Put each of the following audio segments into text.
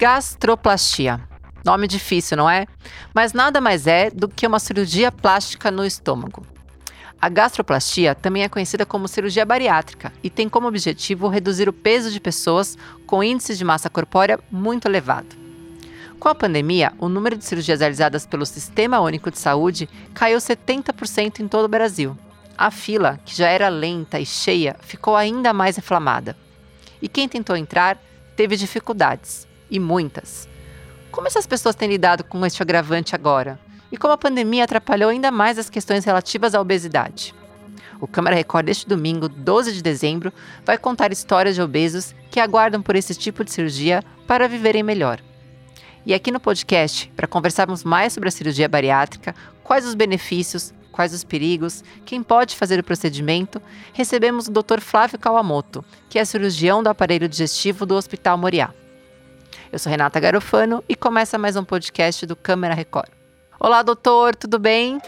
Gastroplastia. Nome difícil, não é? Mas nada mais é do que uma cirurgia plástica no estômago. A gastroplastia também é conhecida como cirurgia bariátrica e tem como objetivo reduzir o peso de pessoas com índices de massa corpórea muito elevado. Com a pandemia, o número de cirurgias realizadas pelo Sistema Único de Saúde caiu 70% em todo o Brasil. A fila, que já era lenta e cheia, ficou ainda mais inflamada. E quem tentou entrar teve dificuldades, e muitas. Como essas pessoas têm lidado com este agravante agora? E como a pandemia atrapalhou ainda mais as questões relativas à obesidade? O Câmara Record deste domingo, 12 de dezembro, vai contar histórias de obesos que aguardam por esse tipo de cirurgia para viverem melhor. E aqui no podcast, para conversarmos mais sobre a cirurgia bariátrica, quais os benefícios, quais os perigos, quem pode fazer o procedimento, recebemos o Dr. Flávio Kawamoto, que é cirurgião do aparelho digestivo do Hospital Moriá. Eu sou Renata Garofano e começa mais um podcast do Câmara Record. Olá, doutor, tudo bem?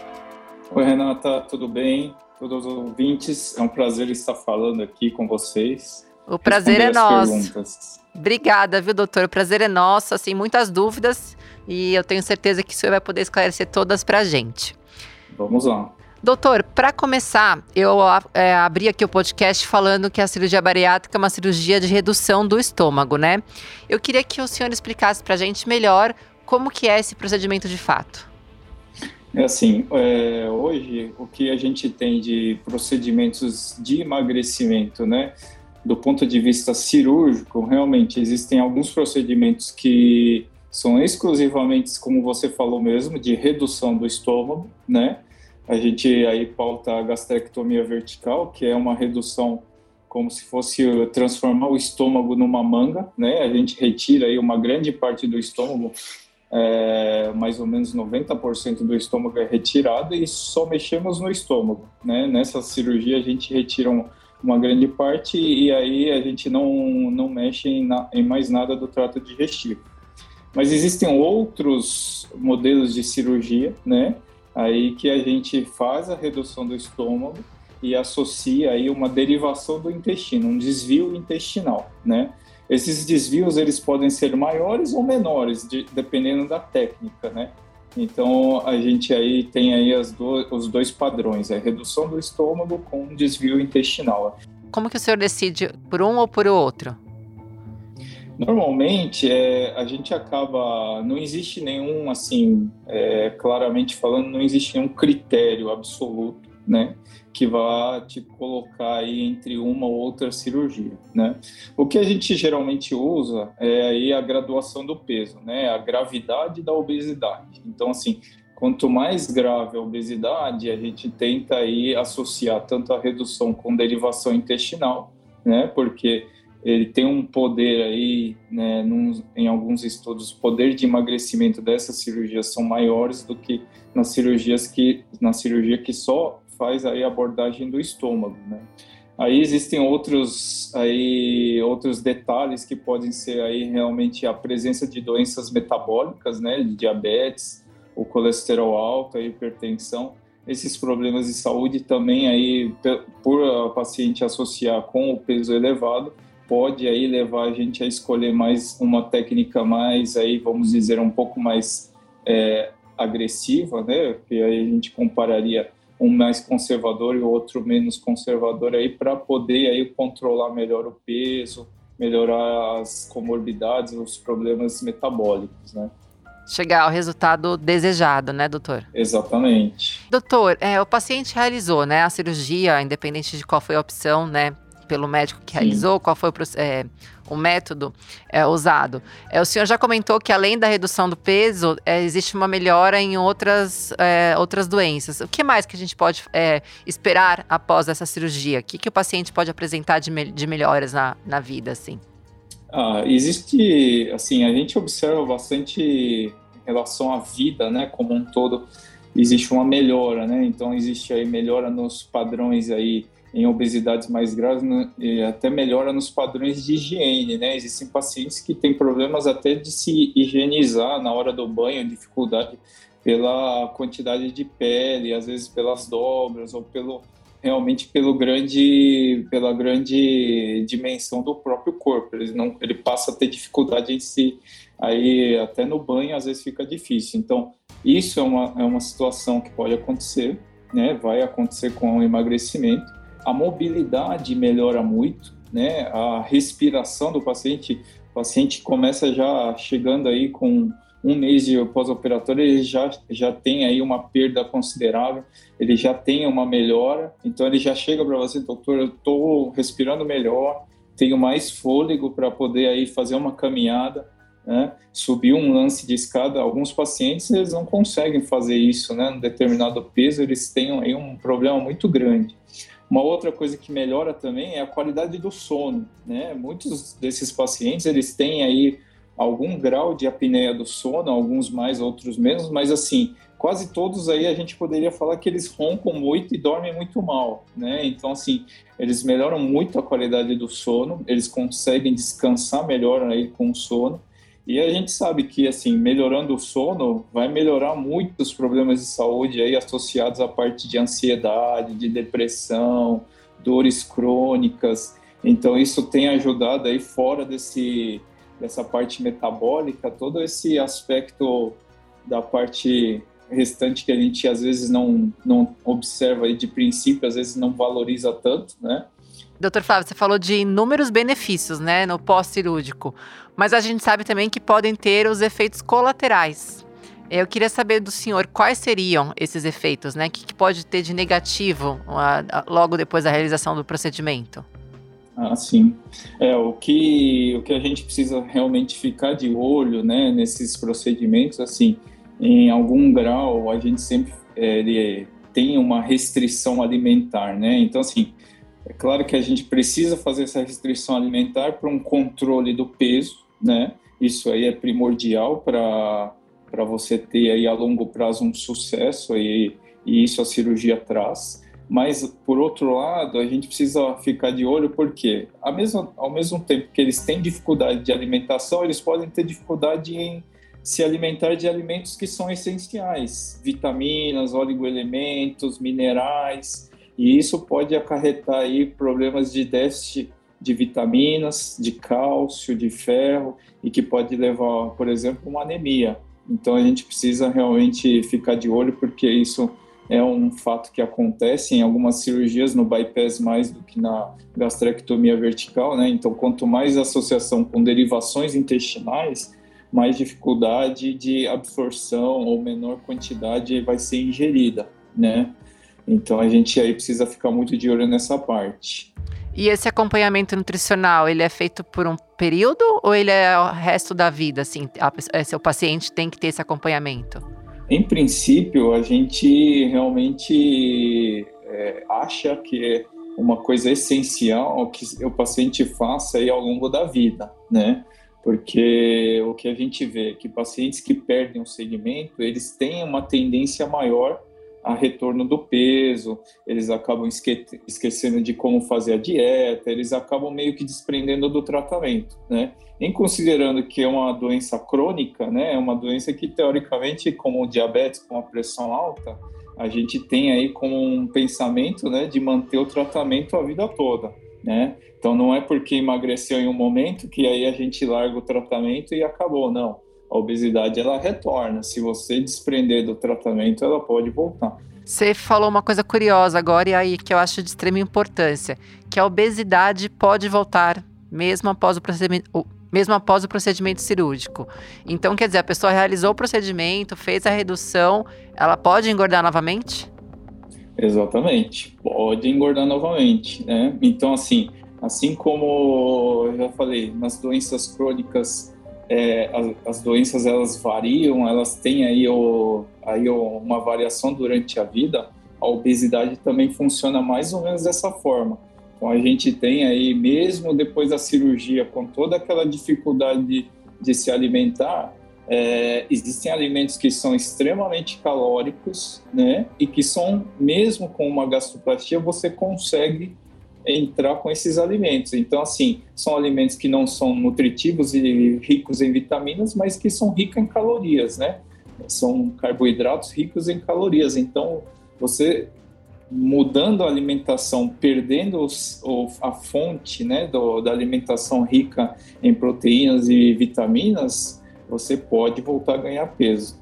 Oi, Renata, tudo bem? Todos os ouvintes, é um prazer estar falando aqui com vocês. O prazer é nosso. Perguntas. Obrigada, viu, doutor? O prazer é nosso. Assim, muitas dúvidas e eu tenho certeza que o senhor vai poder esclarecer todas para a gente. Vamos lá. Doutor, para começar, eu é, abri aqui o podcast falando que a cirurgia bariátrica é uma cirurgia de redução do estômago, né? Eu queria que o senhor explicasse para a gente melhor como que é esse procedimento de fato. É assim, é, hoje o que a gente tem de procedimentos de emagrecimento, né? Do ponto de vista cirúrgico, realmente existem alguns procedimentos que são exclusivamente, como você falou mesmo, de redução do estômago, né? A gente aí pauta a gastrectomia vertical, que é uma redução como se fosse transformar o estômago numa manga, né? A gente retira aí uma grande parte do estômago, é, mais ou menos 90% do estômago é retirado e só mexemos no estômago, né? Nessa cirurgia a gente retira um, uma grande parte e aí a gente não, não mexe em, na, em mais nada do trato digestivo. Mas existem outros modelos de cirurgia, né? Aí que a gente faz a redução do estômago e associa aí uma derivação do intestino, um desvio intestinal, né? Esses desvios eles podem ser maiores ou menores, de, dependendo da técnica, né? Então a gente aí tem aí do, os dois padrões, a redução do estômago com desvio intestinal. Como que o senhor decide por um ou por outro? Normalmente, é, a gente acaba. Não existe nenhum, assim, é, claramente falando, não existe nenhum critério absoluto, né? Que vá te colocar aí entre uma ou outra cirurgia, né? O que a gente geralmente usa é aí a graduação do peso, né? A gravidade da obesidade. Então, assim, quanto mais grave a obesidade, a gente tenta aí associar tanto a redução com derivação intestinal, né? Porque ele tem um poder aí, né, num, em alguns estudos, o poder de emagrecimento dessas cirurgias são maiores do que nas cirurgias que na cirurgia que só faz aí a abordagem do estômago, né? Aí existem outros aí outros detalhes que podem ser aí realmente a presença de doenças metabólicas, né, de diabetes, o colesterol alto, a hipertensão, esses problemas de saúde também aí por a paciente associar com o peso elevado pode aí levar a gente a escolher mais uma técnica mais aí vamos dizer um pouco mais é, agressiva, né? Que aí a gente compararia um mais conservador e o outro menos conservador aí para poder aí controlar melhor o peso, melhorar as comorbidades, os problemas metabólicos, né? Chegar ao resultado desejado, né, doutor? Exatamente. Doutor, é, o paciente realizou, né, a cirurgia, independente de qual foi a opção, né, pelo médico que Sim. realizou, qual foi o, é, o método é, usado. É, o senhor já comentou que além da redução do peso, é, existe uma melhora em outras, é, outras doenças. O que mais que a gente pode é, esperar após essa cirurgia? O que, que o paciente pode apresentar de, me de melhoras na, na vida, assim? Ah, existe, assim, a gente observa bastante em relação à vida, né, como um todo, existe uma melhora, né, então existe aí melhora nos padrões aí em obesidades mais graves né, e até melhora nos padrões de higiene, né? Existem pacientes que têm problemas até de se higienizar na hora do banho, dificuldade pela quantidade de pele, às vezes pelas dobras ou pelo realmente pelo grande pela grande dimensão do próprio corpo. Ele não ele passa a ter dificuldade em se aí até no banho às vezes fica difícil. Então, isso é uma, é uma situação que pode acontecer, né? Vai acontecer com o emagrecimento. A mobilidade melhora muito, né? A respiração do paciente, o paciente começa já chegando aí com um mês de pós-operatório, ele já, já tem aí uma perda considerável, ele já tem uma melhora, então ele já chega para você, doutor, eu estou respirando melhor, tenho mais fôlego para poder aí fazer uma caminhada, né? subir um lance de escada. Alguns pacientes eles não conseguem fazer isso, né? Um determinado peso eles têm aí um problema muito grande. Uma outra coisa que melhora também é a qualidade do sono, né? Muitos desses pacientes eles têm aí algum grau de apneia do sono, alguns mais, outros menos, mas assim, quase todos aí a gente poderia falar que eles roncam muito e dormem muito mal, né? Então, assim, eles melhoram muito a qualidade do sono, eles conseguem descansar melhor aí com o sono. E a gente sabe que, assim, melhorando o sono, vai melhorar muitos problemas de saúde aí associados à parte de ansiedade, de depressão, dores crônicas. Então, isso tem ajudado aí fora desse dessa parte metabólica, todo esse aspecto da parte restante que a gente às vezes não, não observa aí de princípio, às vezes não valoriza tanto, né? Doutor Flávio, você falou de inúmeros benefícios, né, no pós-cirúrgico, mas a gente sabe também que podem ter os efeitos colaterais. Eu queria saber do senhor quais seriam esses efeitos, né? O que, que pode ter de negativo uh, logo depois da realização do procedimento? Ah, sim. É, o que, o que a gente precisa realmente ficar de olho, né, nesses procedimentos, assim, em algum grau, a gente sempre é, tem uma restrição alimentar, né? Então, assim, é claro que a gente precisa fazer essa restrição alimentar para um controle do peso, né? Isso aí é primordial para para você ter aí a longo prazo um sucesso e, e isso a cirurgia traz. Mas, por outro lado, a gente precisa ficar de olho porque, ao mesmo, ao mesmo tempo que eles têm dificuldade de alimentação, eles podem ter dificuldade em se alimentar de alimentos que são essenciais, vitaminas, oligoelementos, minerais, e isso pode acarretar aí problemas de déficit de vitaminas, de cálcio, de ferro, e que pode levar, por exemplo, uma anemia. Então a gente precisa realmente ficar de olho porque isso é um fato que acontece em algumas cirurgias no bypass mais do que na gastrectomia vertical, né? Então, quanto mais associação com derivações intestinais, mais dificuldade de absorção ou menor quantidade vai ser ingerida, né? Então, a gente aí precisa ficar muito de olho nessa parte. E esse acompanhamento nutricional, ele é feito por um período ou ele é o resto da vida, assim? A, seu paciente tem que ter esse acompanhamento? Em princípio, a gente realmente é, acha que é uma coisa essencial que o paciente faça aí ao longo da vida, né? Porque o que a gente vê é que pacientes que perdem o segmento, eles têm uma tendência maior a retorno do peso, eles acabam esque esquecendo de como fazer a dieta, eles acabam meio que desprendendo do tratamento, né? Em considerando que é uma doença crônica, né? É uma doença que teoricamente, como o diabetes com a pressão alta, a gente tem aí como um pensamento, né, de manter o tratamento a vida toda, né? Então não é porque emagreceu em um momento que aí a gente larga o tratamento e acabou, não a obesidade ela retorna. Se você desprender do tratamento, ela pode voltar. Você falou uma coisa curiosa agora e aí que eu acho de extrema importância, que a obesidade pode voltar mesmo após o procedimento, mesmo após o procedimento cirúrgico. Então, quer dizer, a pessoa realizou o procedimento, fez a redução, ela pode engordar novamente? Exatamente, pode engordar novamente, né? Então, assim, assim como eu já falei, nas doenças crônicas é, as, as, doenças elas variam, elas têm aí, o, aí uma variação durante a vida, a obesidade também funciona mais ou menos dessa forma. Então a gente tem aí, mesmo depois da cirurgia, com toda aquela dificuldade de, de se alimentar, é, existem alimentos que são extremamente calóricos, né? E que são, mesmo com uma gastroplastia, você consegue entrar com esses alimentos. Então, assim, são alimentos que não são nutritivos e ricos em vitaminas, mas que são ricos em calorias, né? São carboidratos ricos em calorias. Então, você mudando a alimentação, perdendo os, a fonte né, do, da alimentação rica em proteínas e vitaminas, você pode voltar a ganhar peso.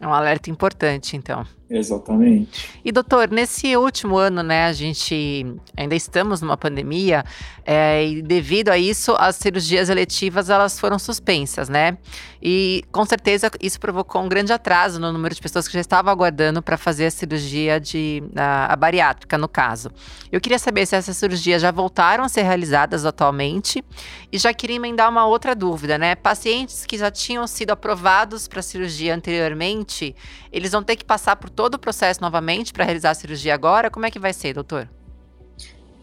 É um alerta importante, então. Exatamente. E doutor, nesse último ano, né, a gente ainda estamos numa pandemia é, e devido a isso as cirurgias eletivas elas foram suspensas, né? E com certeza isso provocou um grande atraso no número de pessoas que já estavam aguardando para fazer a cirurgia de a, a, bariátrica, no caso. Eu queria saber se essas cirurgias já voltaram a ser realizadas atualmente e já queria emendar uma outra dúvida, né? Pacientes que já tinham sido aprovados para cirurgia anteriormente, eles vão ter que passar por o processo novamente para realizar a cirurgia agora? Como é que vai ser, doutor?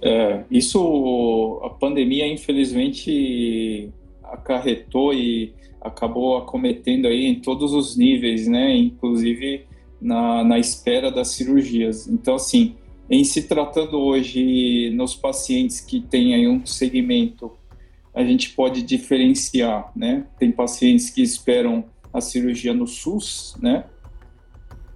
É, isso, a pandemia, infelizmente, acarretou e acabou acometendo aí em todos os níveis, né? Inclusive na, na espera das cirurgias. Então, assim, em se tratando hoje nos pacientes que têm aí um segmento, a gente pode diferenciar, né? Tem pacientes que esperam a cirurgia no SUS, né?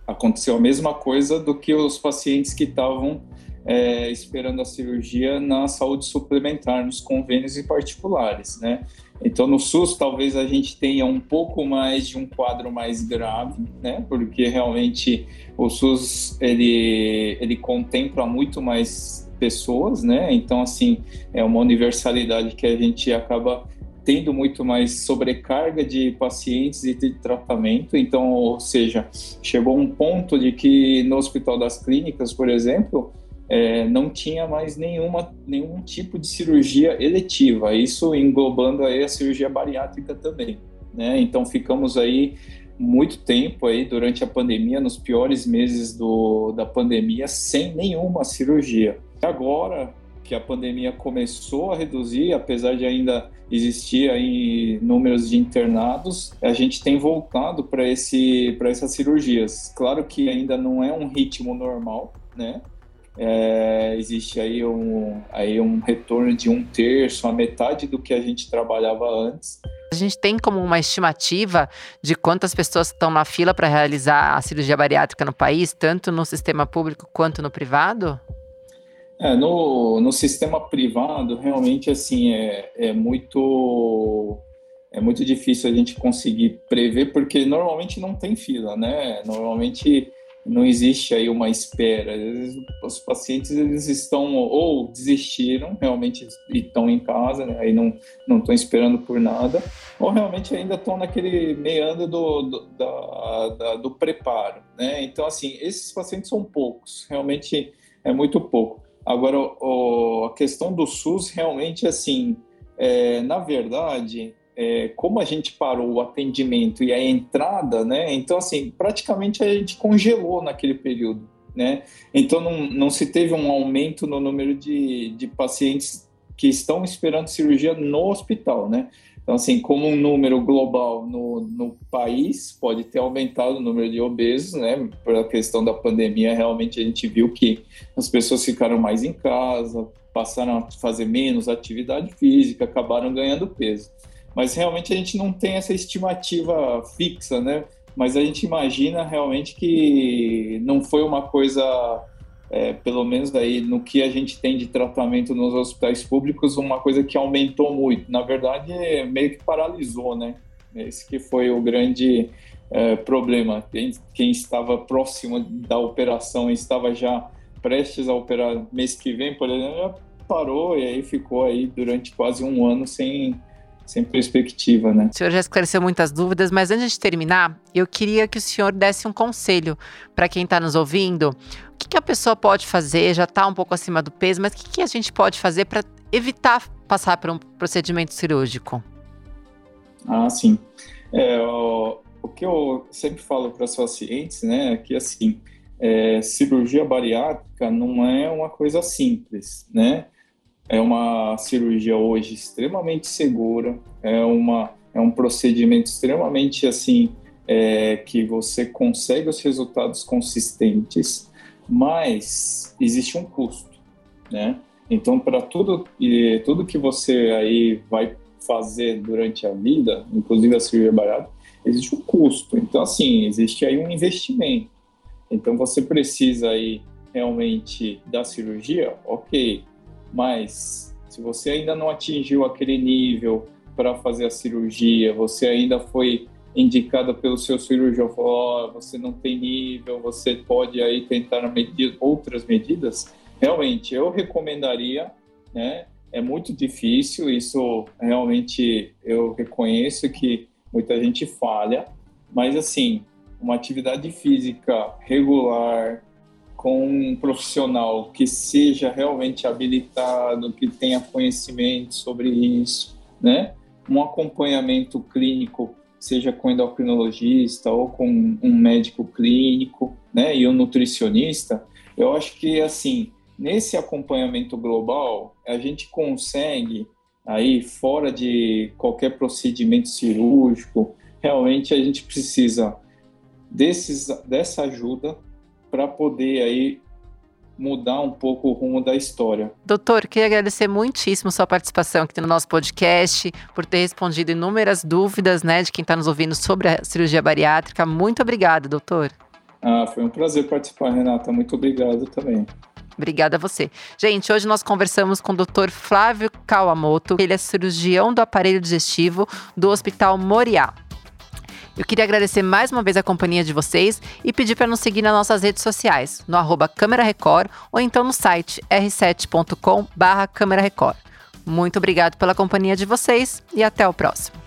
Aconteceu a mesma coisa do que os pacientes que estavam é, esperando a cirurgia na saúde suplementar, nos convênios e particulares, né? Então, no SUS, talvez a gente tenha um pouco mais de um quadro mais grave, né? Porque realmente o SUS, ele, ele contempla muito mais pessoas, né? Então, assim, é uma universalidade que a gente acaba tendo muito mais sobrecarga de pacientes e de tratamento. Então, ou seja, chegou um ponto de que no Hospital das Clínicas, por exemplo, é, não tinha mais nenhuma, nenhum tipo de cirurgia eletiva, isso englobando aí a cirurgia bariátrica também. Né? Então, ficamos aí muito tempo aí durante a pandemia, nos piores meses do, da pandemia, sem nenhuma cirurgia. Agora, que a pandemia começou a reduzir, apesar de ainda existir aí números de internados, a gente tem voltado para esse para essas cirurgias. Claro que ainda não é um ritmo normal, né? É, existe aí um, aí um retorno de um terço, a metade do que a gente trabalhava antes. A gente tem como uma estimativa de quantas pessoas estão na fila para realizar a cirurgia bariátrica no país, tanto no sistema público quanto no privado? É, no, no sistema privado, realmente, assim, é, é muito é muito difícil a gente conseguir prever, porque normalmente não tem fila, né? Normalmente não existe aí uma espera. Os pacientes eles estão ou desistiram, realmente estão em casa, né? aí não não estão esperando por nada, ou realmente ainda estão naquele meandro do do, da, da, do preparo, né? Então assim, esses pacientes são poucos, realmente é muito pouco. Agora, o, a questão do SUS realmente, assim, é, na verdade, é, como a gente parou o atendimento e a entrada, né? Então, assim, praticamente a gente congelou naquele período, né? Então, não, não se teve um aumento no número de, de pacientes que estão esperando cirurgia no hospital, né? Então, assim, como um número global no, no país pode ter aumentado o número de obesos, né? Por a questão da pandemia, realmente a gente viu que as pessoas ficaram mais em casa, passaram a fazer menos atividade física, acabaram ganhando peso. Mas realmente a gente não tem essa estimativa fixa, né? Mas a gente imagina realmente que não foi uma coisa é, pelo menos aí no que a gente tem de tratamento nos hospitais públicos, uma coisa que aumentou muito. Na verdade, é meio que paralisou, né? Esse que foi o grande é, problema. Quem, quem, estava próximo da operação estava já prestes a operar mês que vem, por exemplo, já parou e aí ficou aí durante quase um ano sem sem perspectiva, né? O senhor já esclareceu muitas dúvidas, mas antes de terminar, eu queria que o senhor desse um conselho para quem está nos ouvindo. O que, que, a pessoa pode fazer? Já está um pouco acima do peso, mas o que, que a gente pode fazer para evitar passar por um procedimento cirúrgico? Ah, sim. É, o, o, que eu sempre falo para os pacientes, né, é que assim, é, cirurgia bariátrica não é uma coisa simples, né? É uma cirurgia hoje extremamente segura, é, uma, é um procedimento extremamente assim é, que você consegue os resultados consistentes, mas existe um custo, né? Então, para tudo tudo que você aí vai fazer durante a vida, inclusive a cirurgia barata, existe um custo. Então, assim, existe aí um investimento. Então, você precisa aí realmente da cirurgia, ok, mas se você ainda não atingiu aquele nível para fazer a cirurgia, você ainda foi indicada pelo seu cirurgião, falou, oh, você não tem nível, você pode aí tentar medir outras medidas, realmente eu recomendaria, né? É muito difícil, isso realmente eu reconheço que muita gente falha, mas assim, uma atividade física regular, com um profissional que seja realmente habilitado, que tenha conhecimento sobre isso, né? Um acompanhamento clínico, seja com endocrinologista ou com um médico clínico, né? E um nutricionista, eu acho que assim, nesse acompanhamento global, a gente consegue aí fora de qualquer procedimento cirúrgico, realmente a gente precisa desses, dessa ajuda para poder aí mudar um pouco o rumo da história. Doutor, queria agradecer muitíssimo sua participação aqui no nosso podcast, por ter respondido inúmeras dúvidas, né, de quem está nos ouvindo sobre a cirurgia bariátrica. Muito obrigada, doutor. Ah, foi um prazer participar, Renata. Muito obrigado também. Obrigada a você. Gente, hoje nós conversamos com o Dr. Flávio Kawamoto. Ele é cirurgião do aparelho digestivo do Hospital Moriá. Eu queria agradecer mais uma vez a companhia de vocês e pedir para nos seguir nas nossas redes sociais, no arroba Câmera Record ou então no site r7.com barra Câmera Record. Muito obrigado pela companhia de vocês e até o próximo.